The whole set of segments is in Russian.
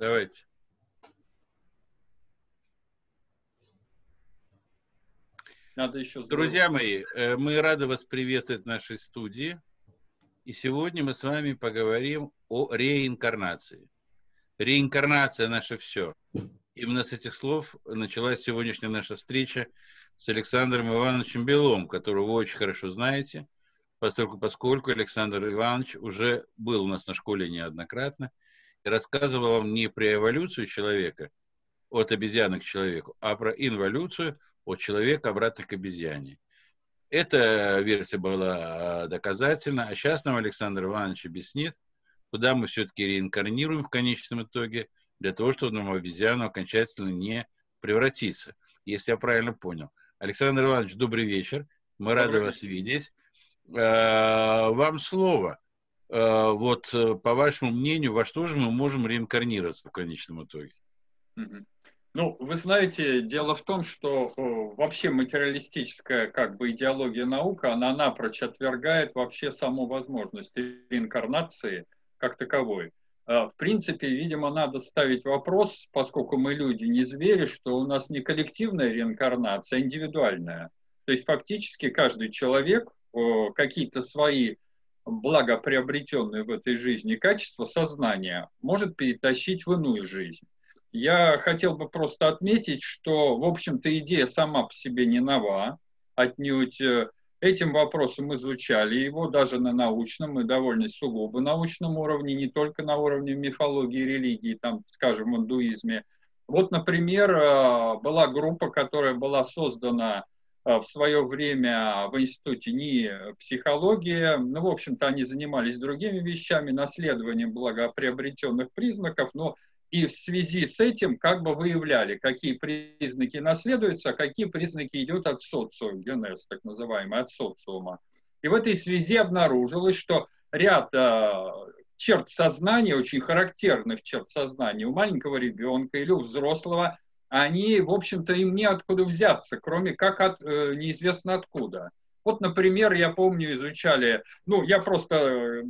Давайте. Надо еще... Друзья мои, э, мы рады вас приветствовать в нашей студии. И сегодня мы с вами поговорим о реинкарнации. Реинкарнация – наше все. Именно с этих слов началась сегодняшняя наша встреча с Александром Ивановичем Белом, которого вы очень хорошо знаете, поскольку, поскольку Александр Иванович уже был у нас на школе неоднократно рассказывал вам не про эволюцию человека от обезьяны к человеку, а про инволюцию от человека обратно к обезьяне. Эта версия была а, доказательна, а сейчас нам Александр Иванович объяснит, куда мы все-таки реинкарнируем в конечном итоге, для того, чтобы нам обезьяну окончательно не превратиться, если я правильно понял. Александр Иванович, добрый вечер. Мы добрый рады вечер. вас видеть. А, вам слово. А, вот по вашему мнению, во что же мы можем реинкарнироваться в конечном итоге? Ну, вы знаете, дело в том, что вообще материалистическая как бы идеология наука, она напрочь отвергает вообще саму возможность реинкарнации как таковой. А, в принципе, видимо, надо ставить вопрос, поскольку мы люди, не звери, что у нас не коллективная реинкарнация, а индивидуальная. То есть фактически каждый человек какие-то свои благоприобретенные в этой жизни качества сознания может перетащить в иную жизнь. Я хотел бы просто отметить, что, в общем-то, идея сама по себе не нова, отнюдь э, этим вопросом изучали его даже на научном и довольно сугубо научном уровне, не только на уровне мифологии религии, там, скажем, в индуизме. Вот, например, э, была группа, которая была создана в свое время в институте НИИ психологии. Ну, в общем-то, они занимались другими вещами, наследованием благоприобретенных признаков, но и в связи с этим как бы выявляли, какие признаки наследуются, а какие признаки идут от социума, генез, так называемый, от социума. И в этой связи обнаружилось, что ряд э, черт сознания, очень характерных черт сознания у маленького ребенка или у взрослого, они, в общем-то, им неоткуда взяться, кроме как от, э, неизвестно откуда. Вот, например, я помню, изучали, ну, я просто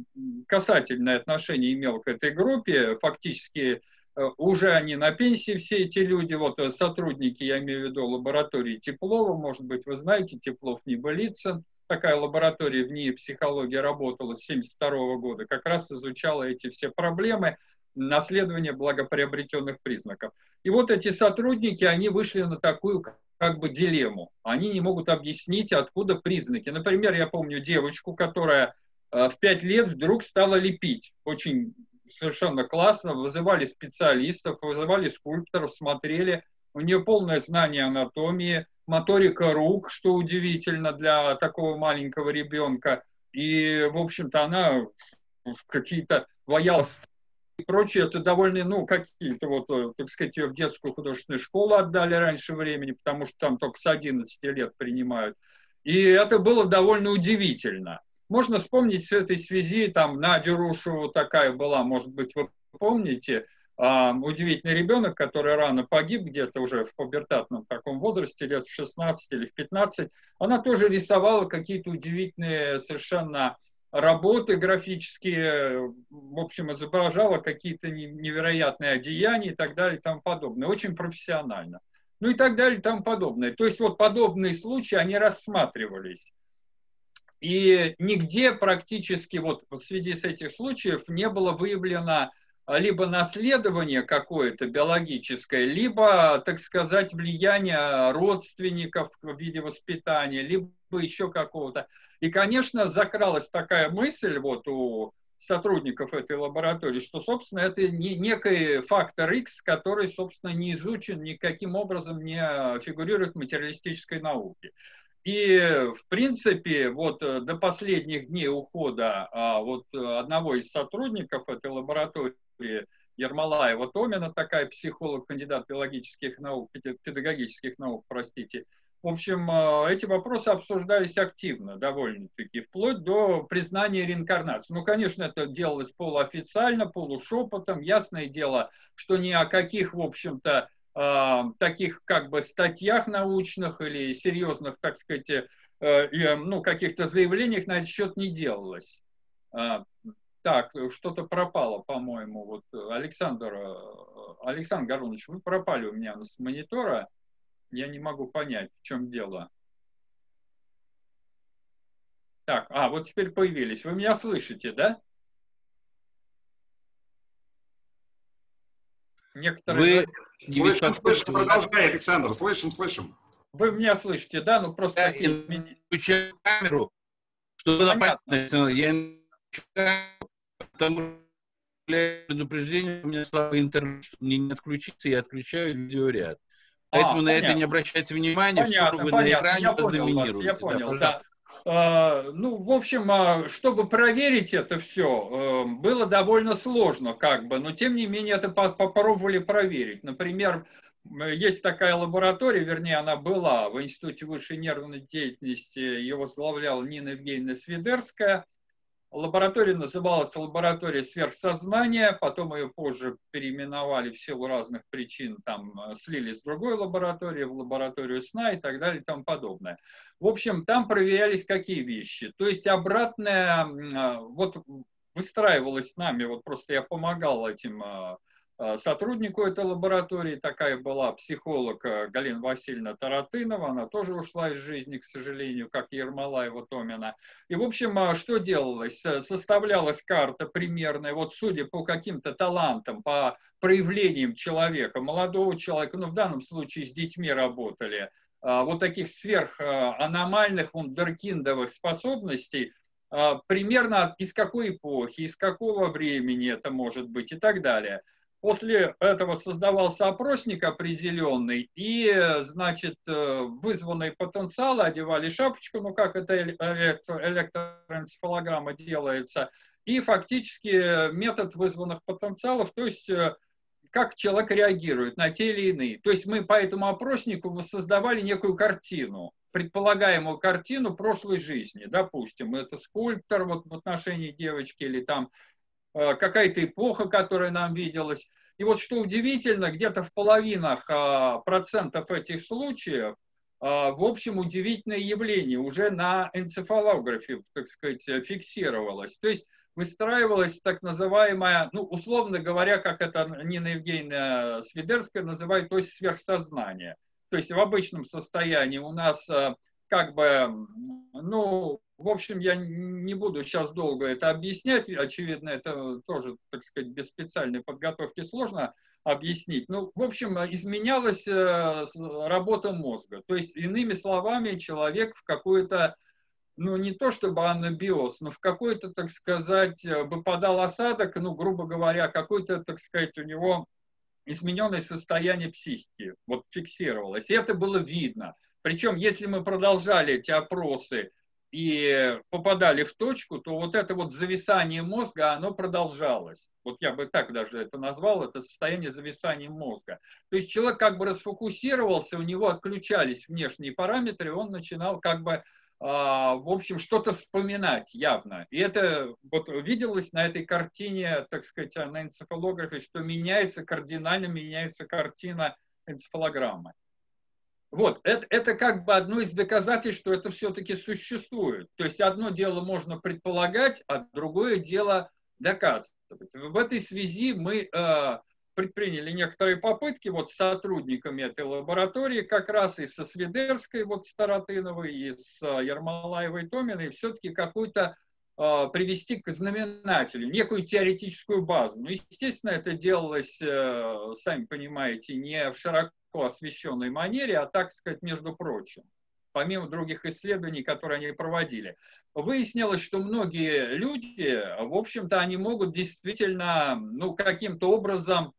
касательное отношение имел к этой группе, фактически Э, уже они на пенсии, все эти люди, вот э, сотрудники, я имею в виду лаборатории Теплова, может быть, вы знаете, Теплов Небылицын, такая лаборатория в НИИ психологии работала с 1972 года, как раз изучала эти все проблемы наследования благоприобретенных признаков. И вот эти сотрудники, они вышли на такую как бы дилемму. Они не могут объяснить, откуда признаки. Например, я помню девочку, которая э, в пять лет вдруг стала лепить. Очень совершенно классно, вызывали специалистов, вызывали скульпторов, смотрели. У нее полное знание анатомии, моторика рук, что удивительно для такого маленького ребенка. И, в общем-то, она какие-то боялась и прочее, это довольно, ну, какие-то вот, э, так сказать, ее в детскую художественную школу отдали раньше времени, потому что там только с 11 лет принимают. И это было довольно удивительно. Можно вспомнить в этой связи, там, Надя Рушеву такая была, может быть, вы помните, Uh, удивительный ребенок, который рано погиб, где-то уже в пубертатном таком возрасте, лет в 16 или в 15, она тоже рисовала какие-то удивительные совершенно работы графические, в общем, изображала какие-то невероятные одеяния и так далее и тому подобное. Очень профессионально. Ну и так далее и тому подобное. То есть вот подобные случаи, они рассматривались. И нигде практически вот в связи с этих случаев не было выявлено либо наследование какое-то биологическое, либо, так сказать, влияние родственников в виде воспитания, либо еще какого-то. И, конечно, закралась такая мысль вот у сотрудников этой лаборатории, что, собственно, это не, некий фактор X, который, собственно, не изучен, никаким образом не фигурирует в материалистической науке. И, в принципе, вот э, до последних дней ухода а, вот э, одного из сотрудников этой лаборатории, Ермолаева Томина, такая психолог, кандидат биологических наук, педагогических наук, простите. В общем, э, эти вопросы обсуждались активно, довольно-таки, вплоть до признания реинкарнации. Ну, конечно, это делалось полуофициально, полушепотом. Ясное дело, что ни о каких, в общем-то, э, таких как бы статьях научных или серьезных, так сказать, э, ну, каких-то заявлениях на этот счет не делалось. А, так, что-то пропало, по-моему. Вот Александр, Александр Горунович, вы пропали у меня с монитора. Я не могу понять, в чем дело. Так, а, вот теперь появились. Вы меня слышите, да? Некоторые... Вы... Слышим, слышим, продолжай, Александр, слышим, слышим. Вы меня слышите, да? Ну просто... Я включаю камеру, чтобы было понятно. Я потому предупреждение, у меня слабый интернет, мне не отключиться, я отключаю видеоряд. Поэтому а, на понятно. это не обращайте внимания, понятно, что вы понятно. на экране я понял я понял, да, да. ну, в общем, а, чтобы проверить это все, э, было довольно сложно, как бы, но тем не менее это попробовали проверить. Например, есть такая лаборатория, вернее, она была в Институте высшей нервной деятельности, ее возглавляла Нина Евгеньевна Свидерская. Лаборатория называлась лаборатория сверхсознания, потом ее позже переименовали в силу разных причин, там э, слили с другой лаборатории в лабораторию сна и так далее и тому подобное. В общем, там проверялись какие вещи. То есть обратная, э, вот выстраивалась с нами, вот просто я помогал этим э, сотруднику этой лаборатории, такая была психолог э, Галина Васильевна Таратынова, она тоже ушла из жизни, к сожалению, как Ермолаева Томина. И, в общем, э, что делалось? Составлялась карта примерная, вот судя по каким-то талантам, по проявлениям человека, молодого человека, ну, в данном случае с детьми работали, вот таких сверханомальных, вундеркиндовых способностей, примерно из какой эпохи, из какого времени это может быть и так далее – После этого создавался опросник определенный, и, значит, э, вызванные потенциалы одевали шапочку, ну, как это электроэнцефалограмма делается, и фактически метод вызванных потенциалов, то есть э, как человек реагирует на те или иные. То есть мы по этому опроснику воссоздавали некую картину, предполагаемую картину прошлой жизни. Допустим, это скульптор вот в отношении девочки или там Э, какая-то эпоха, которая нам виделась. И вот что удивительно, где-то в половинах а, процентов этих случаев, а, в общем, удивительное явление уже на энцефалографе, так сказать, фиксировалось. То есть выстраивалась так называемая, ну, условно говоря, как это Нина Евгеньевна Свидерская называет, то есть сверхсознание. То есть в обычном состоянии у нас э, как бы, ну, в общем, я не буду сейчас долго это объяснять. Очевидно, это тоже, так сказать, без специальной подготовки сложно объяснить. Ну, в общем, изменялась э, работа мозга. То есть, иными словами, человек в какой-то, ну, не то чтобы анабиоз, но в какой-то, так сказать, выпадал осадок, ну, грубо говоря, какой-то, так сказать, у него измененное состояние психики, вот фиксировалось. И это было видно. Причем, если мы продолжали эти опросы и попадали в точку, то вот это вот зависание мозга, оно продолжалось. Вот я бы так даже это назвал, это состояние зависания мозга. То есть человек как бы расфокусировался, у него отключались внешние параметры, он начинал как бы, а, в общем, что-то вспоминать явно. И это вот виделось на этой картине, так сказать, на энцефалографе, что меняется, кардинально меняется картина энцефалограммы. Вот, это, это как бы одно из доказательств, что это все-таки существует. То есть одно дело можно предполагать, а другое дело доказывать. В этой связи мы э, предприняли некоторые попытки вот с сотрудниками этой лаборатории, как раз и со Свидерской, вот Старотыновой, и с Ермолаевой Томиной, все-таки какую-то э, привести к знаменателю, некую теоретическую базу. Ну, естественно, это делалось, э, сами понимаете, не в широко освещенной манере, а так сказать, между прочим, помимо других исследований, которые они проводили. Выяснилось, что многие люди, в общем-то, они могут действительно, ну, каким-то образом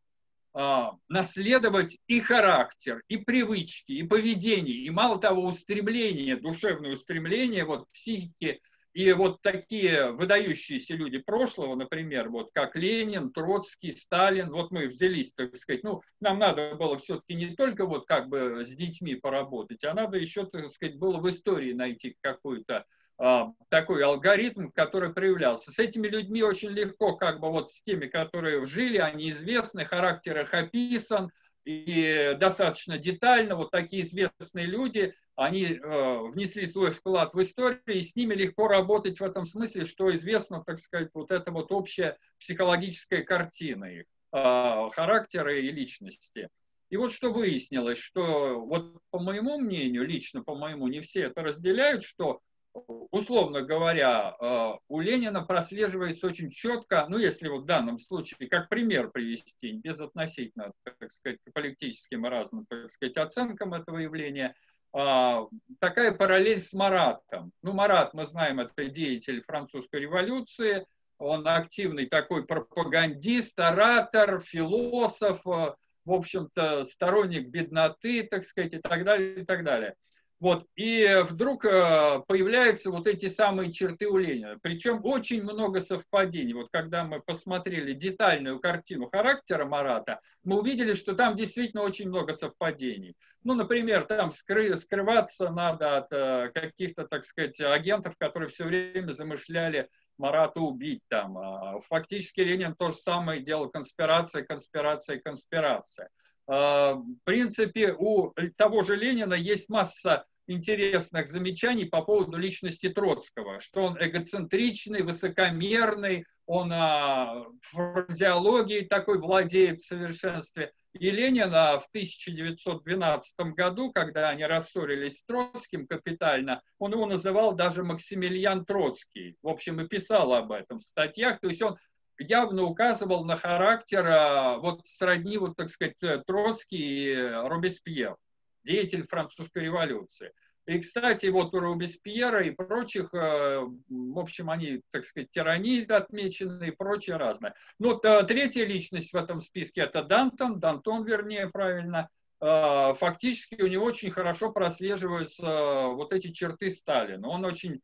а, наследовать и характер, и привычки, и поведение, и мало того, устремление, душевное устремление вот, психики и вот такие выдающиеся люди прошлого, например, вот как Ленин, Троцкий, Сталин, вот мы взялись, так сказать, ну, нам надо было все-таки не только вот как бы с детьми поработать, а надо еще, так сказать, было в истории найти какой-то а, такой алгоритм, который проявлялся. С этими людьми очень легко, как бы вот с теми, которые жили, они известны, характер их описан, и достаточно детально, вот такие известные люди, они э, внесли свой вклад в историю, и с ними легко работать в этом смысле, что известно, так сказать, вот эта вот общая психологическая картина их. характера и личности. И вот что выяснилось, что вот по моему мнению, лично по моему, не все это разделяют, что условно говоря, э, у Ленина прослеживается очень четко, ну, если вот в данном случае, как пример привести, без относительно, так сказать, к политическим и разным, так сказать, оценкам этого явления, такая параллель с Маратом. Ну, Марат, мы знаем, это деятель французской революции, он активный такой пропагандист, оратор, философ, э, в общем-то, сторонник бедноты, так сказать, и так далее, и так далее. Вот, и вдруг э, появляются вот эти самые черты у Ленина. Причем очень много совпадений. Вот когда мы посмотрели детальную картину характера Марата, мы увидели, что там действительно очень много совпадений. Ну, например, там скры, скрываться надо от э, каких-то, так сказать, агентов, которые все время замышляли Марата убить там. А фактически Ленин то же самое делал, конспирация, конспирация, конспирация. Э, в принципе, у того же Ленина есть масса интересных замечаний по поводу личности Троцкого, что он эгоцентричный, высокомерный, он а, фразеологией такой владеет в совершенстве. И Ленин а, в 1912 году, когда они рассорились с Троцким капитально, он его называл даже Максимилиан Троцкий. В общем, и писал об этом в статьях. То есть он явно указывал на характер а, вот сродни, вот, так сказать, Троцкий и Робеспьер деятель французской революции. И, кстати, вот у Робеспьера и прочих, э, в общем, они, так сказать, тирании отмечены и прочее разное. Ну, э, третья личность в этом списке – это Дантон, Дантон, вернее, правильно. Э, фактически у него очень хорошо прослеживаются вот эти черты Сталина. Он очень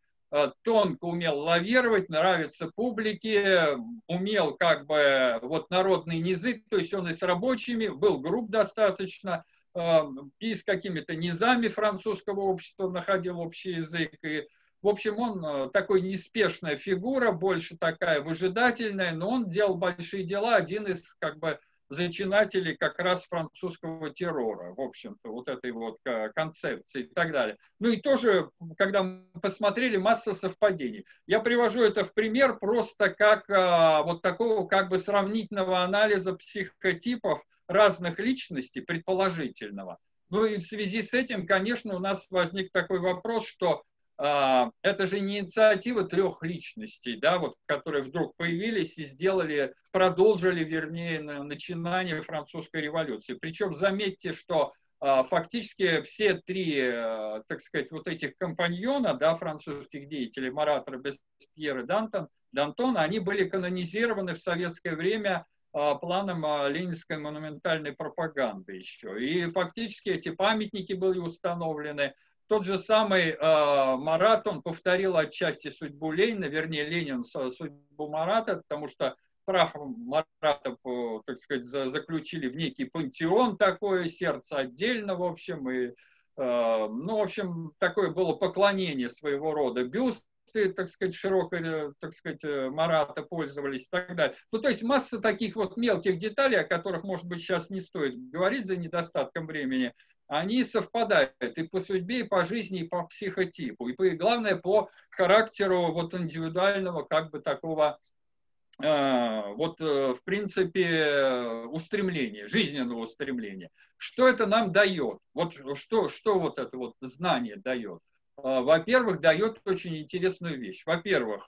тонко умел лавировать, нравится публике, умел как бы вот народный язык, то есть он и с рабочими, был груб достаточно – и с какими-то низами французского общества находил общий язык. И, в общем, он э, такой неспешная фигура, больше такая выжидательная, но он делал большие дела, один из как бы зачинателей как раз французского террора, в общем-то, вот этой вот э, концепции и так далее. Ну и тоже, когда мы посмотрели, масса совпадений. Я привожу это в пример просто как э, вот такого как бы сравнительного анализа психотипов, разных личностей, предположительного. Ну и в связи с этим, конечно, у нас возник такой вопрос, что это же инициатива трех личностей, да, вот, которые вдруг появились и сделали, продолжили, вернее, начинание французской революции. Причем заметьте, что а, фактически все три, а, так сказать, вот этих компаньона, да, французских деятелей, Марат, Робеспьер и Дантон, Дантон, они были канонизированы в советское время планом ленинской монументальной пропаганды еще. И фактически эти памятники были установлены. Тот же самый э, Марат, он повторил отчасти судьбу Ленина, вернее, Ленин судьбу Марата, потому что прах Марата, так сказать, заключили в некий пантеон такое, сердце отдельно, в общем, и, э, ну, в общем, такое было поклонение своего рода. Бюст так сказать, широкой, э, так сказать, э, Марата пользовались и так далее. Ну, то есть масса таких вот мелких деталей, о которых, может быть, сейчас не стоит говорить за недостатком времени, они совпадают и по судьбе, и по жизни, и по психотипу, и, по, и главное, по характеру вот индивидуального, как бы такого, э, вот, э, в принципе, устремления, жизненного устремления. Что это нам дает? Вот что, что вот это вот знание дает? А, во-первых, дает очень интересную вещь. Во-первых,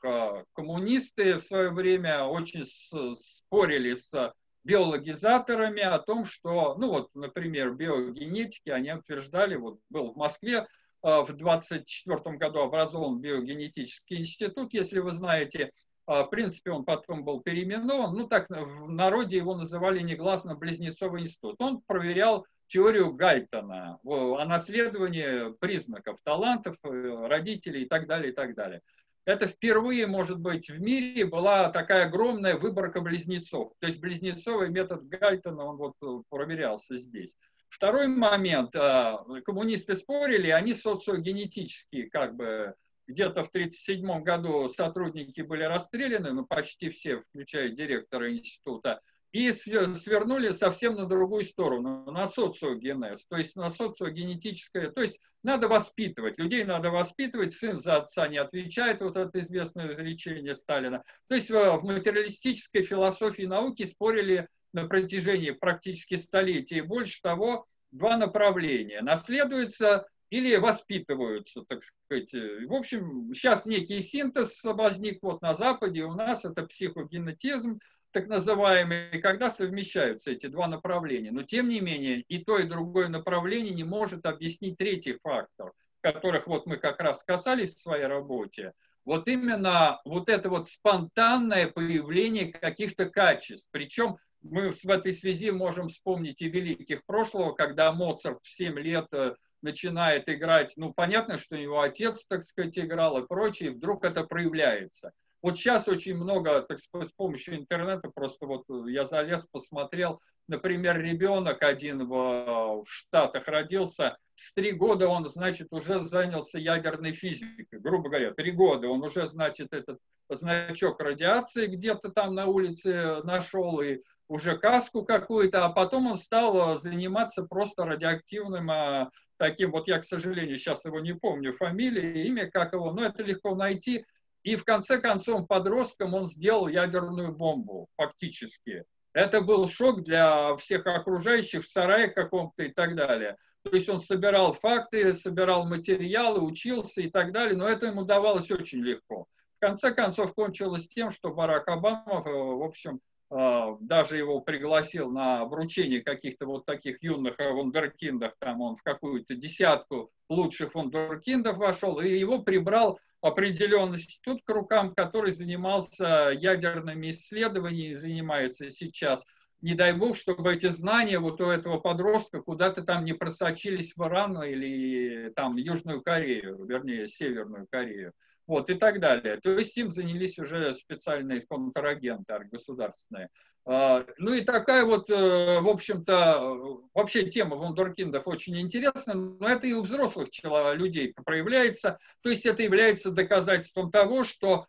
коммунисты в свое время очень спорили с биологизаторами о том, что, ну вот, например, биогенетики, они утверждали, вот был в Москве а, в 24 году образован биогенетический институт, если вы знаете, в принципе, он потом был переименован, ну так в народе его называли негласно Близнецовый институт. Он проверял теорию Гальтона о наследовании признаков талантов э, родителей и так далее, и так далее. Это впервые, может быть, в мире была такая огромная выборка близнецов. То есть близнецовый метод Гальтона, он вот э, проверялся здесь. Второй момент. Э, коммунисты спорили, они социогенетические, как бы, где-то в 1937 году сотрудники были расстреляны, ну, почти все, включая директора института и свернули совсем на другую сторону, на социогенез, то есть на социогенетическое, то есть надо воспитывать, людей надо воспитывать, сын за отца не отвечает, вот это известное изречение Сталина. То есть в материалистической философии науки спорили на протяжении практически столетия и больше того, два направления. Наследуется или воспитываются, так сказать. В общем, сейчас некий синтез возник вот на Западе, у нас это психогенетизм, так называемый, когда совмещаются эти два направления. Но тем не менее, и то, и другое направление не может объяснить третий фактор, которых вот мы как раз касались в своей работе. Вот именно вот это вот спонтанное появление каких-то качеств. Причем мы в этой связи можем вспомнить и великих прошлого, когда Моцарт в 7 лет э, начинает играть, ну, понятно, что у него отец, так сказать, играл и прочее, и вдруг это проявляется. Вот сейчас очень много, так сказать, с помощью интернета, просто вот я залез, посмотрел, например, ребенок один в, в Штатах родился, с три года он, значит, уже занялся ядерной физикой, грубо говоря, три года он уже, значит, этот значок радиации где-то там на улице нашел и уже каску какую-то, а потом он стал заниматься просто радиоактивным таким, вот я, к сожалению, сейчас его не помню, фамилии, имя, как его, но это легко найти. И в конце концов подростком он сделал ядерную бомбу, фактически. Это был шок для всех окружающих в сарае каком-то и так далее. То есть он собирал факты, собирал материалы, учился и так далее, но это ему давалось очень легко. В конце концов кончилось тем, что Барак Обама, э, в общем, а, даже его пригласил на вручение каких-то вот таких юных э, вундеркиндов, там он в какую-то десятку лучших вундеркиндов вошел, и его прибрал определенный институт к рукам, который занимался ядерными исследованиями, занимается сейчас. Не дай бог, чтобы эти знания вот у этого подростка куда-то там не просочились в Иран или там Южную Корею, вернее, Северную Корею вот, и так далее. То есть им занялись уже специальные контрагенты государственные. А, ну и такая вот, э, в общем-то, вообще тема вундеркиндов очень интересна, но это и у взрослых людей проявляется. То есть это является доказательством того, что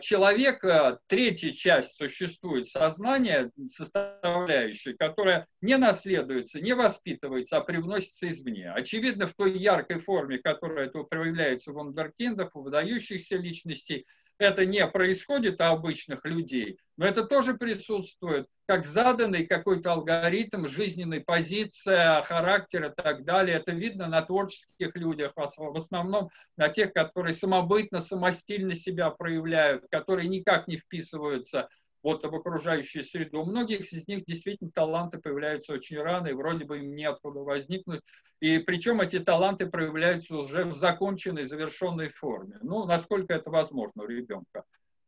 человека третья часть существует сознание, составляющая, которая не наследуется, не воспитывается, а привносится извне. Очевидно, в той яркой форме, которая это проявляется у вундеркиндов, у выдающихся личностей, это не происходит у обычных людей, но это тоже присутствует, как заданный какой-то алгоритм, жизненной позиция, характер и так далее. Это видно на творческих людях, в основном на тех, которые самобытно, самостильно себя проявляют, которые никак не вписываются вот в окружающую среду. У многих из них действительно таланты появляются очень рано, и вроде бы им неоткуда возникнуть. И причем эти таланты проявляются уже в законченной, завершенной форме. Ну, насколько это возможно у ребенка.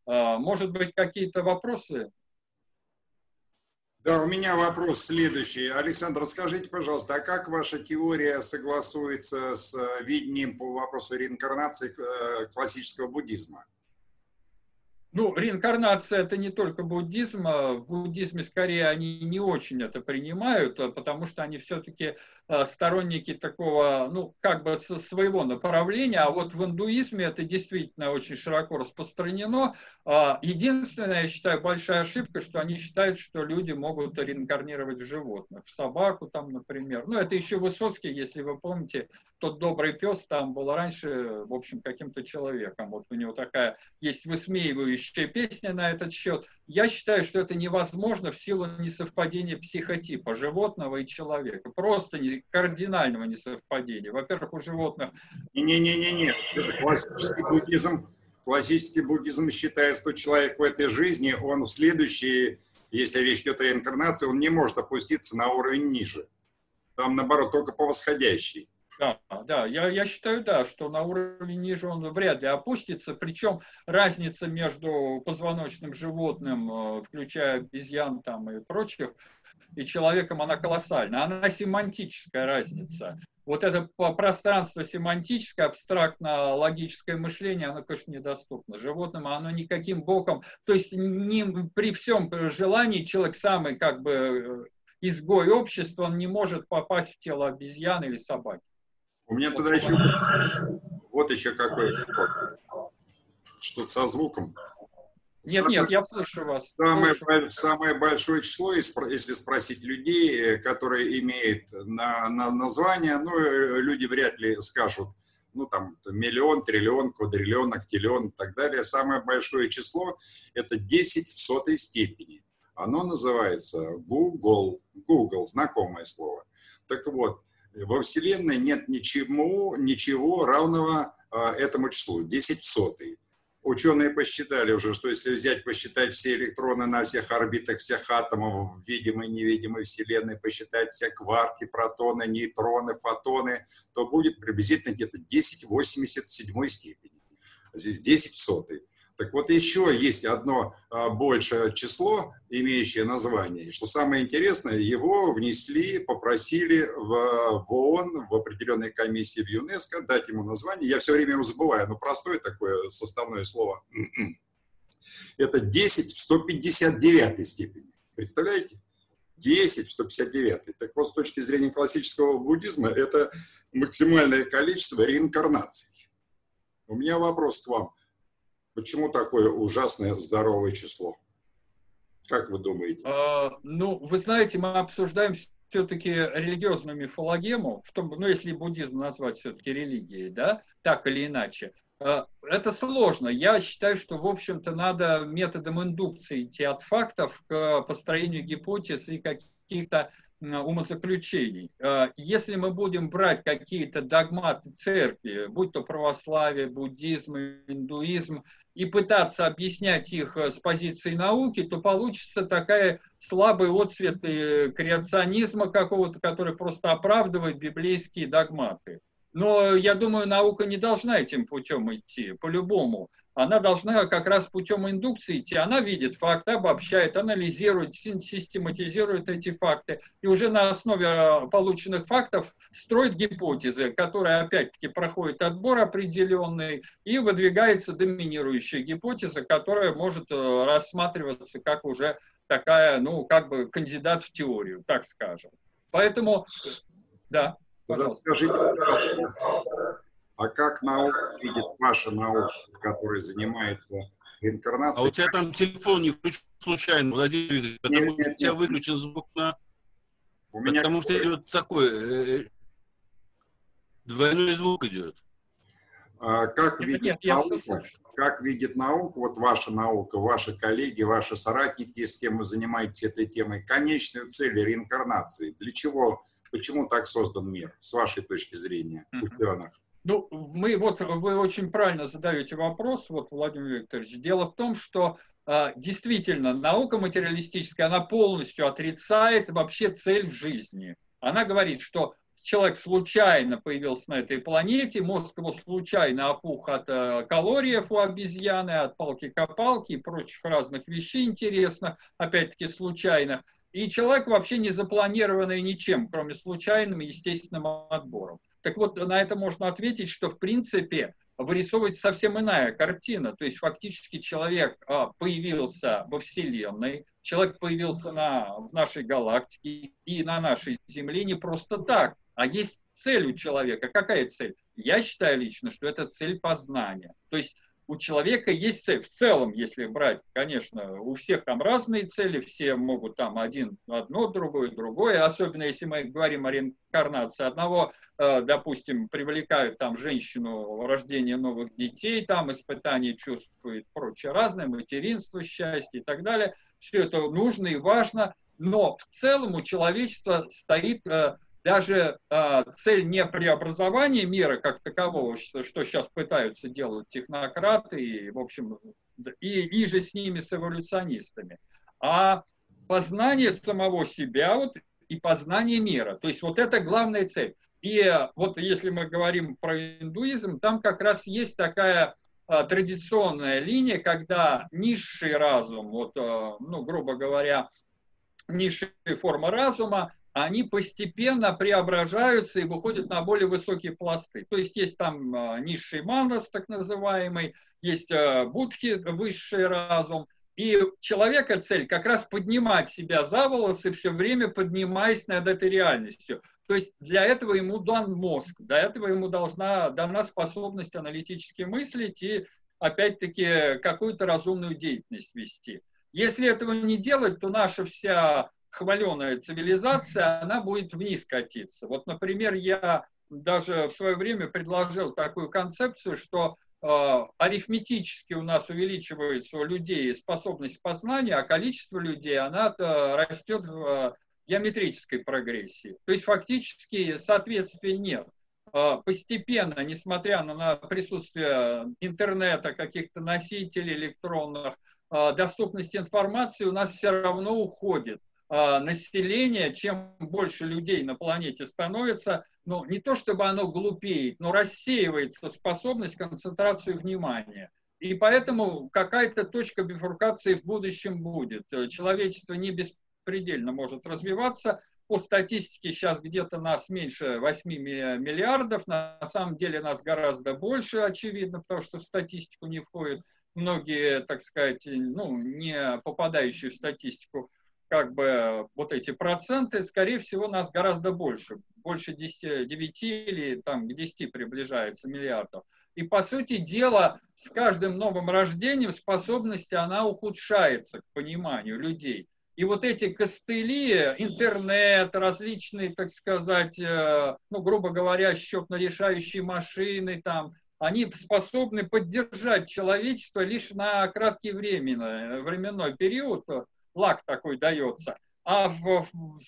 А, может быть, какие-то вопросы? Да, у меня вопрос следующий. Александр, скажите, пожалуйста, а как ваша теория согласуется с видением по вопросу реинкарнации э, классического буддизма? Ну, реинкарнация это не только буддизм. А в буддизме скорее они не очень это принимают, а потому что они все-таки сторонники такого, ну, как бы своего направления. А вот в индуизме это действительно очень широко распространено. Единственная, я считаю, большая ошибка, что они считают, что люди могут реинкарнировать в животных, в собаку там, например. Ну, это еще Высоцкий, если вы помните, тот добрый пес там был раньше, в общем, каким-то человеком. Вот у него такая есть высмеивающая песня на этот счет. Я считаю, что это невозможно в силу несовпадения психотипа животного и человека. Просто не, кардинального несовпадения. Во-первых, у животных... Не-не-не-не, классический буддизм, классический буддизм считает, что человек в этой жизни, он в следующей, если речь идет о реинкарнации, он не может опуститься на уровень ниже. Там, наоборот, только по восходящей. Да, да, я, я считаю, да, что на уровне ниже он вряд ли опустится. Причем разница между позвоночным животным, э, включая обезьян там и прочих, и человеком, она колоссальна. Она семантическая разница. Вот это пространство семантическое, абстрактно-логическое мышление, оно, конечно, недоступно. Животным оно никаким боком, то есть не, при всем желании человек самый как бы э, изгой общества, он не может попасть в тело обезьяны или собаки. У меня тогда еще вот еще какой что-то со звуком. Нет, самое, нет, я слышу вас. Самое, слышу. самое большое число, если спросить людей, которые имеют на, на название, ну, э, люди вряд ли скажут, ну, там, миллион, триллион, квадриллион, актиллион и так далее. Самое большое число – это 10 в сотой степени. Оно называется Google. Google, знакомое слово. Так вот, во Вселенной нет ничему, ничего равного а, этому числу, 10 в сотый. Ученые посчитали уже, что если взять, посчитать все электроны на всех орбитах всех атомов в видимой и невидимой Вселенной, посчитать все кварки, протоны, нейтроны, фотоны, то будет приблизительно где-то 10 в 87 степени. Здесь 10 в сотой. Так вот, еще есть одно а, большее число, имеющее название. И что самое интересное, его внесли, попросили в, в ООН, в определенной комиссии в ЮНЕСКО дать ему название. Я все время его забываю, но простое такое составное слово. Это 10 в 159 степени. Представляете? 10 в 159. Так вот, с точки зрения классического буддизма, это максимальное количество реинкарнаций. У меня вопрос к вам Почему такое ужасное здоровое число? Как вы думаете? А, ну, вы знаете, мы обсуждаем все-таки религиозную мифологему, в том, ну, если буддизм назвать все-таки религией, да, так или иначе. А, это сложно. Я считаю, что, в общем-то, надо методом индукции идти от фактов к построению гипотез и каких-то умозаключений. А, если мы будем брать какие-то догматы церкви, будь то православие, буддизм, индуизм, и пытаться объяснять их э, с позиции науки, то получится такая слабый отцвет э, креационизма какого-то, который просто оправдывает библейские догматы. Но я думаю, наука не должна этим путем идти, по-любому она должна как раз путем индукции идти. Она видит факты, обобщает, анализирует, систематизирует эти факты. И уже на основе э, полученных фактов строит гипотезы, которые опять-таки проходят отбор определенный, и выдвигается доминирующая гипотеза, которая может э, рассматриваться как уже такая, ну, как бы кандидат в теорию, так скажем. Поэтому, да, пожалуйста. А как наука видит ваша наука, которая занимается реинкарнацией? А у тебя там телефон не включен случайно, Владимир Викторович, потому нет, нет, что у тебя выключен звук на... У меня потому что идет такой... Э, двойной звук идет. А как, видит нет, наука, как видит наука, вот ваша наука, ваши коллеги, ваши соратники, с кем вы занимаетесь этой темой, конечную цель реинкарнации? Для чего, почему так создан мир, с вашей точки зрения, ученых? Ну, мы вот вы очень правильно задаете вопрос, вот Владимир Викторович. Дело в том, что э, действительно наука материалистическая, она полностью отрицает вообще цель в жизни. Она говорит, что человек случайно появился на этой планете, мозг его случайно опух от э, калориев у обезьяны, от палки-копалки и прочих разных вещей интересных, опять-таки случайных. И человек вообще не запланированный ничем, кроме случайным естественным отбором. Так вот, на это можно ответить, что в принципе вырисовывается совсем иная картина. То есть фактически человек а, появился во Вселенной, человек появился на, в нашей галактике и на нашей Земле не просто так, а есть цель у человека. Какая цель? Я считаю лично, что это цель познания. То есть у человека есть цель. В целом, если брать, конечно, у всех там разные цели, все могут там один, одно, другое, другое. Особенно если мы говорим о реинкарнации. Одного, э, допустим, привлекают там женщину рождение новых детей, там испытания чувствует, прочее разное, материнство, счастье и так далее. Все это нужно и важно. Но в целом у человечества стоит э, даже э, цель не преобразования мира как такового, что, что сейчас пытаются делать технократы и, в общем, и, и же с ними, с эволюционистами, а познание самого себя вот, и познание мира. То есть вот это главная цель. И вот если мы говорим про индуизм, там как раз есть такая а, традиционная линия, когда низший разум, вот, а, ну, грубо говоря, низшая форма разума, они постепенно преображаются и выходят на более высокие пласты. То есть есть там а, низший манас, так называемый, есть а, будхи, высший разум. И человека цель как раз поднимать себя за волосы, все время поднимаясь над этой реальностью. То есть для этого ему дан мозг, для этого ему должна дана способность аналитически мыслить и опять-таки какую-то разумную деятельность вести. Если этого не делать, то наша вся хваленая цивилизация, она будет вниз катиться. Вот, например, я даже в свое время предложил такую концепцию, что арифметически у нас увеличивается у людей способность познания, а количество людей, она растет в геометрической прогрессии. То есть фактически соответствия нет. Постепенно, несмотря на присутствие интернета, каких-то носителей электронных, доступность информации у нас все равно уходит. Население, чем больше людей на планете становится, ну, не то чтобы оно глупеет, но рассеивается способность концентрации внимания. И поэтому какая-то точка бифуркации в будущем будет. Человечество не беспредельно может развиваться. По статистике сейчас где-то нас меньше 8 миллиардов, на самом деле нас гораздо больше, очевидно, потому что в статистику не входят многие, так сказать, ну, не попадающие в статистику как бы вот эти проценты, скорее всего, нас гораздо больше, больше 10, 9 или там к 10 приближается миллиардов. И, по сути дела, с каждым новым рождением способность, она ухудшается к пониманию людей. И вот эти костыли, интернет, различные, так сказать, э, ну, грубо говоря, счетно-решающие машины, там, они способны поддержать человечество лишь на краткий временный, временной период, лак такой дается. А в, в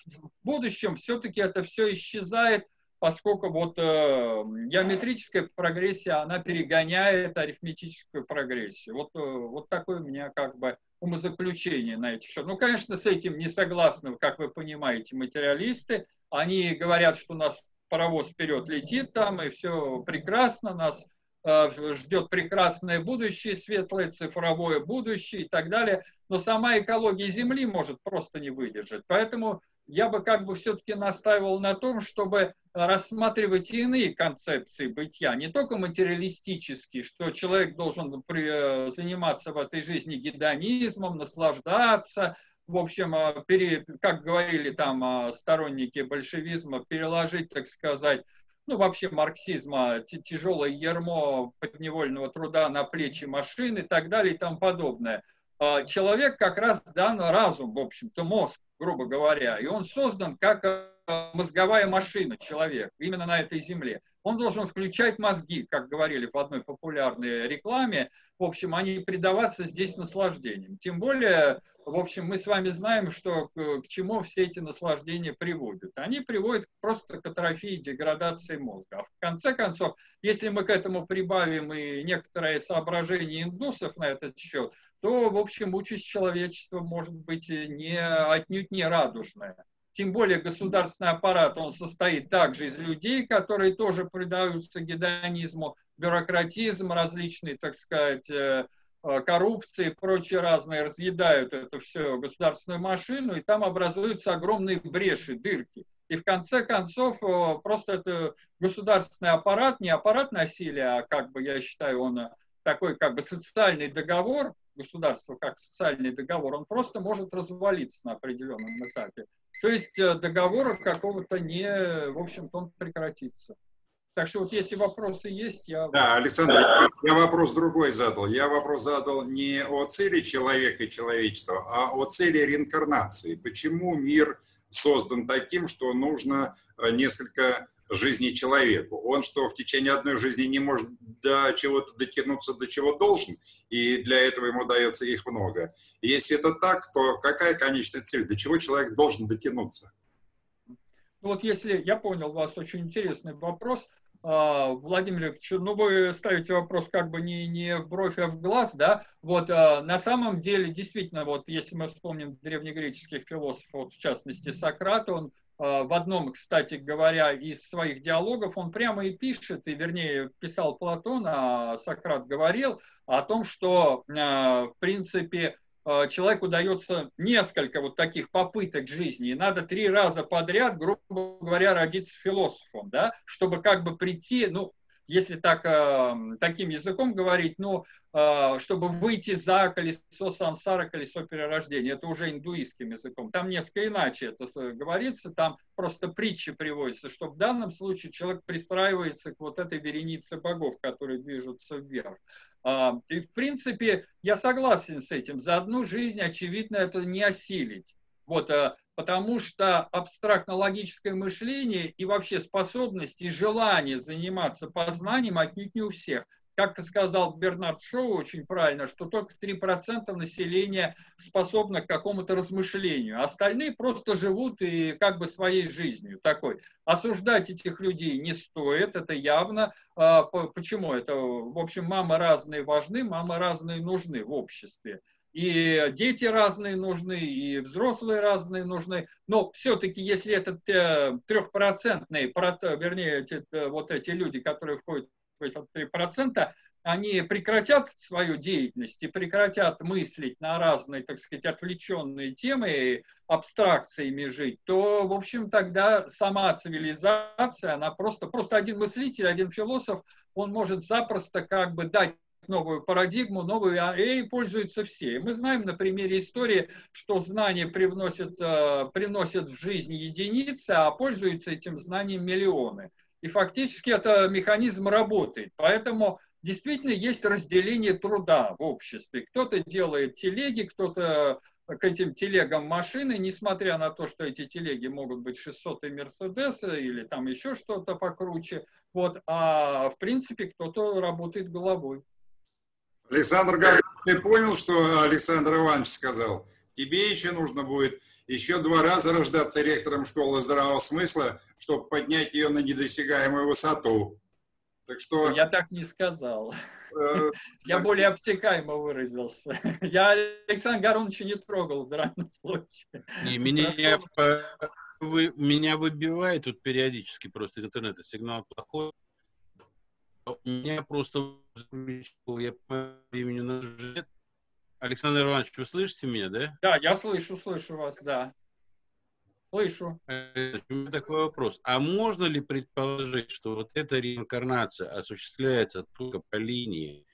будущем все-таки это все исчезает, поскольку вот э, геометрическая прогрессия, она перегоняет арифметическую прогрессию. Вот, э, вот такое у меня как бы умозаключение на эти счет. Ну, конечно, с этим не согласны, как вы понимаете, материалисты. Они говорят, что у нас паровоз вперед летит там, и все прекрасно, нас ждет прекрасное будущее, светлое цифровое будущее и так далее. Но сама экология Земли может просто не выдержать. Поэтому я бы как бы все-таки настаивал на том, чтобы рассматривать иные концепции бытия, не только материалистические, что человек должен э, заниматься в этой жизни гедонизмом, наслаждаться, в общем, э, как говорили там сторонники большевизма, переложить, так сказать, ну, вообще марксизма, тяжелое ермо подневольного труда на плечи машин и так далее и тому подобное. А, человек как раз дан разум, в общем-то, мозг, грубо говоря, и он создан как э, мозговая машина человек, именно на этой земле. Он должен включать мозги, как говорили в одной популярной рекламе. В общем, они предаваться здесь наслаждением. Тем более, в общем, мы с вами знаем, что к, к чему все эти наслаждения приводят. Они приводят просто к атрофии, деградации мозга. А в конце концов, если мы к этому прибавим и некоторые соображения индусов на этот счет, то, в общем, участь человечества может быть не, отнюдь не радужная. Тем более государственный аппарат, он состоит также из людей, которые тоже предаются гедонизму, бюрократизм различный, так сказать, э, Э, коррупции и прочие разные разъедают эту всю государственную машину, и там образуются огромные бреши, дырки. И в конце концов э, просто это государственный аппарат, не аппарат насилия, а как бы я считаю, он такой как бы социальный договор, государство как социальный договор, он просто может развалиться на определенном этапе. То есть договора какого-то не, в общем-то, он прекратится. Так что вот если вопросы есть, я... Да, Александр, я вопрос другой задал. Я вопрос задал не о цели человека и человечества, а о цели реинкарнации. Почему мир создан таким, что нужно э, несколько жизней человеку? Он что, в течение одной жизни не может до чего-то дотянуться, до чего должен, и для этого ему дается их много. Если это так, то какая конечная цель? До чего человек должен дотянуться? Ну вот если я понял вас, очень интересный вопрос. А, Владимир Ильич, ну вы ставите вопрос как бы не, не в бровь, а в глаз, да, вот а, на самом деле действительно, вот если мы вспомним древнегреческих философов, в частности Сократ, он а, в одном, кстати говоря, из своих диалогов, он прямо и пишет, и вернее писал Платон, а Сократ говорил о том, что в принципе человеку дается несколько вот таких попыток жизни, и надо три раза подряд, грубо говоря, родиться философом, да, чтобы как бы прийти, ну, если так, э, таким языком говорить, ну, э, чтобы выйти за колесо сансара, колесо перерождения, это уже индуистским языком. Там несколько иначе это говорится, там просто притчи приводятся, что в данном случае человек пристраивается к вот этой веренице богов, которые движутся вверх. А, и, в принципе, я согласен с этим. За одну жизнь, очевидно, это не осилить. Вот, а, потому что абстрактно-логическое мышление и вообще способность и желание заниматься познанием отнюдь не у всех. Как сказал Бернард Шоу очень правильно, что только 3% населения способно к какому-то размышлению. Остальные просто живут и как бы своей жизнью такой. Осуждать этих людей не стоит, это явно. А, почему? Это, в общем, мамы разные важны, мамы разные нужны в обществе и дети разные нужны, и взрослые разные нужны. Но все-таки, если это э, трехпроцентные, вернее, эти, э, вот эти люди, которые входят 3%, они прекратят свою деятельность и прекратят мыслить на разные, так сказать, отвлеченные темы, абстракциями жить, то, в общем, тогда сама цивилизация, она просто, просто один мыслитель, один философ, он может запросто как бы дать новую парадигму, новую АЭ пользуются все. Мы знаем на примере истории, что знания привносят, э, приносят в жизнь единицы, а пользуются этим знанием миллионы. И фактически это механизм работает. Поэтому действительно есть разделение труда в обществе. Кто-то делает телеги, кто-то к этим телегам машины, несмотря на то, что эти телеги могут быть 600 и Мерседеса или там еще что-то покруче. Вот, а в принципе кто-то работает головой. Александр Гаркович, ты понял, что Александр Иванович сказал? Тебе еще нужно будет еще два раза рождаться ректором школы здравого смысла, чтобы поднять ее на недосягаемую высоту. Так что... Я так не сказал. Э, Я более обтекаемо выразился. Я Александра Гаруновича не трогал в данном случае. Не, меня, вы, меня выбивает тут периодически просто из интернета сигнал плохой. Меня просто я по имени Нажет. Александр Иванович, вы слышите меня, да? Да, я слышу, слышу вас, да. Слышу. У меня такой вопрос. А можно ли предположить, что вот эта реинкарнация осуществляется только по линии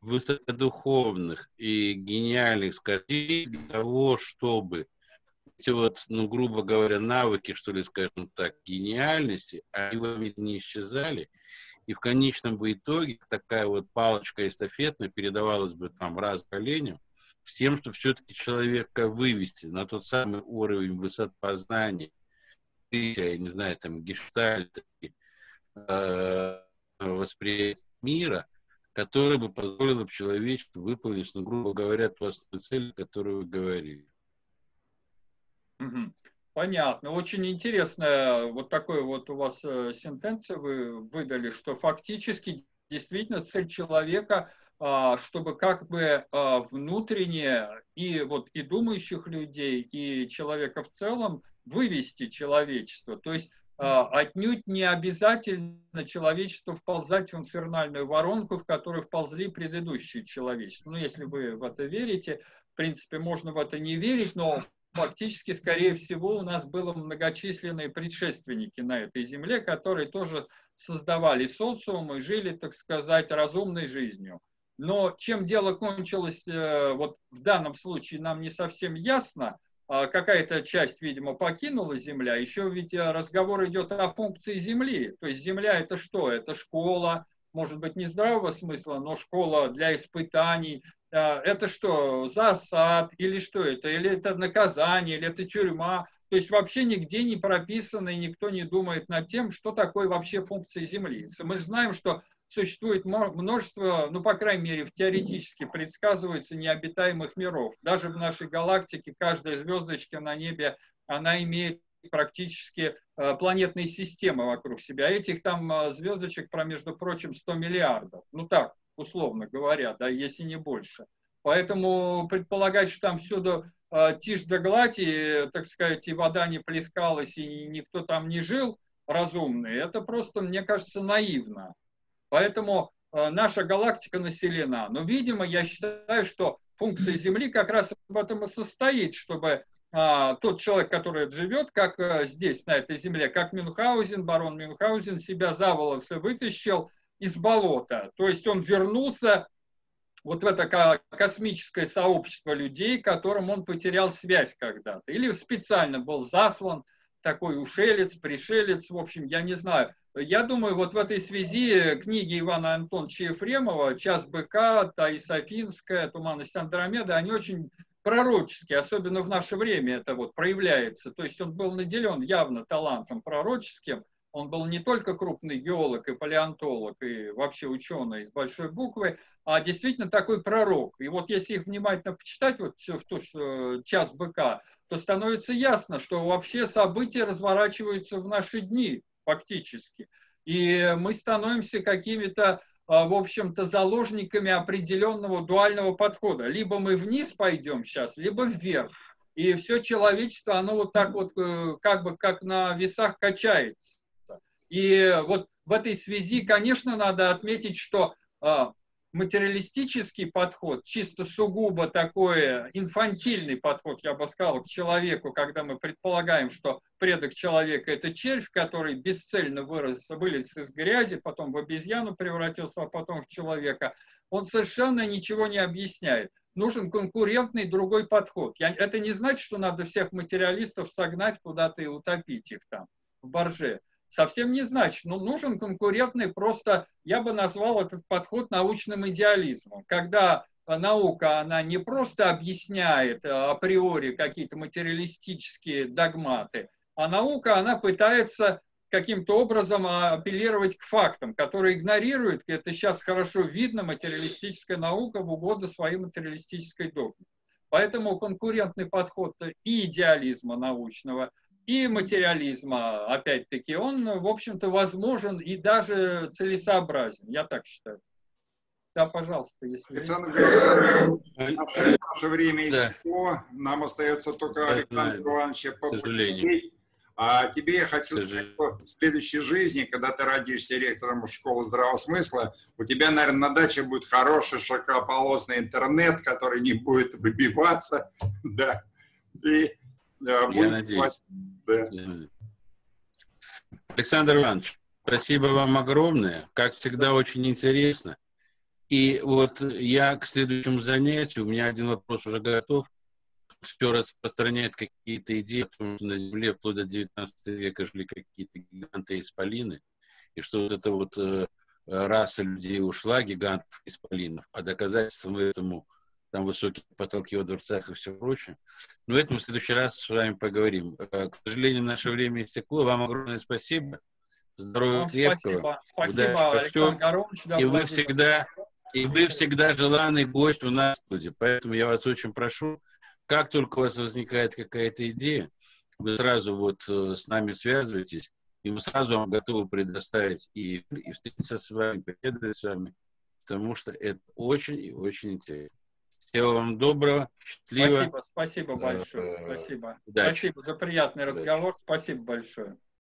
высокодуховных и гениальных скорей для того, чтобы эти вот, ну, грубо говоря, навыки, что ли, скажем так, гениальности, они в не исчезали, и в конечном бы итоге такая вот палочка эстафетная передавалась бы там раз коленям, с тем, чтобы все-таки человека вывести на тот самый уровень высот познания, я не знаю, там, гештальт, э, восприятия мира, который бы позволил бы человечеству выполнить, ну, грубо говоря, ту цель, которую вы говорили. Понятно. Очень интересная вот такой вот у вас э, сентенцию вы выдали, что фактически действительно цель человека, а, чтобы как бы а, внутренне и вот и думающих людей, и человека в целом вывести человечество. То есть а, отнюдь не обязательно человечеству вползать в инфернальную воронку, в которую вползли предыдущие человечества. Ну, если вы в это верите, в принципе, можно в это не верить, но фактически, скорее всего, у нас было многочисленные предшественники на этой земле, которые тоже создавали социум и жили, так сказать, разумной жизнью. Но чем дело кончилось, э, вот в данном случае нам не совсем ясно, а какая-то часть, видимо, покинула Земля. Еще ведь э, разговор идет о функции Земли. То есть Земля это что? Это школа, может быть, не здравого смысла, но школа для испытаний, это что, засад, или что это, или это наказание, или это тюрьма. То есть вообще нигде не прописано, и никто не думает над тем, что такое вообще функция Земли. Мы знаем, что существует множество, ну, по крайней мере, теоретически предсказывается необитаемых миров. Даже в нашей галактике каждая звездочка на небе, она имеет практически э, планетные системы вокруг себя. Этих там э, звездочек, про, между прочим, 100 миллиардов. Ну так, условно говоря, да, если не больше. Поэтому предполагать, что там всюду э, тишь да гладь, и, так сказать, и вода не плескалась, и никто там не жил разумный, это просто, мне кажется, наивно. Поэтому э, наша галактика населена. Но, видимо, я считаю, что функция Земли как раз в этом и состоит, чтобы а, тот человек, который живет, как а, здесь, на этой земле, как Мюнхгаузен, барон Мюнхгаузен, себя за волосы вытащил, из болота. То есть он вернулся вот в это космическое сообщество людей, которым он потерял связь когда-то. Или специально был заслан такой ушелец, пришелец, в общем, я не знаю. Я думаю, вот в этой связи книги Ивана Антоновича Ефремова «Час быка», «Таис Афинская», «Туманность Андромеда», они очень пророческие, особенно в наше время это вот проявляется. То есть он был наделен явно талантом пророческим, Он был не только крупный геолог и палеонтолог, и вообще ученый из большой буквы, а действительно такой пророк. И вот если их внимательно почитать, вот все то, что час быка, то становится ясно, что вообще события разворачиваются в наши дни фактически. И мы становимся какими-то, а, в общем-то, заложниками определенного дуального подхода. Либо мы вниз пойдем сейчас, либо вверх. И все человечество, оно вот так вот, э, как бы, как на весах качается. И вот в этой связи, конечно, надо отметить, что а, материалистический подход, чисто сугубо такой инфантильный подход, я бы сказал, к человеку, когда мы предполагаем, что предок человека – это червь, который бесцельно вырос, вылез из грязи, потом в обезьяну превратился, а потом в человека, он совершенно ничего не объясняет. Нужен конкурентный другой подход. Я, это не значит, что надо всех материалистов согнать куда-то и утопить их там в борже совсем не значит. Но нужен конкурентный просто, я бы назвал этот подход научным идеализмом. Когда наука, она не просто объясняет э, априори какие-то материалистические догматы, а наука, она пытается каким-то образом апеллировать к фактам, которые игнорируют, это сейчас хорошо видно, материалистическая наука в угоду своей материалистической догме. Поэтому конкурентный подход и идеализма научного, и материализма, опять-таки, он, в общем-то, возможен и даже целесообразен, я так считаю. Да, пожалуйста, если... Александр Григорьевич, наше время истекло, да. нам остается только Александр Ивановича поблагодарить. А тебе я хочу сказать, что в следующей жизни, когда ты родишься ректором школы здравого смысла, у тебя, наверное, на даче будет хороший широкополосный интернет, который не будет выбиваться, да, и я надеюсь. Александр Иванович, спасибо вам огромное. Как всегда, очень интересно. И вот я к следующему занятию, у меня один вопрос уже готов. Все распространяет какие-то идеи, потому что на Земле вплоть до 19 века жили какие-то гиганты-исполины, и что вот эта вот э, раса людей ушла, гигантов-исполинов, а доказательством этому – там высокие потолки во дворцах и все прочее. Но это мы в следующий раз с вами поговорим. Э, к сожалению, наше время истекло. Вам огромное спасибо. Здоровья крепкого. Спасибо, спасибо Александр И вы всегда, и вы всегда желанный гость у нас в студии. Поэтому я вас очень прошу, как только у вас возникает какая-то идея, вы сразу вот э, с нами связываетесь, и мы сразу вам готовы предоставить и, и встретиться с вами, побеседовать с вами, потому что это очень и очень интересно. Всего вам доброго, счастливо. Спасибо, спасибо большое. Спасибо. Удачи. Спасибо за приятный разговор. Спасибо большое.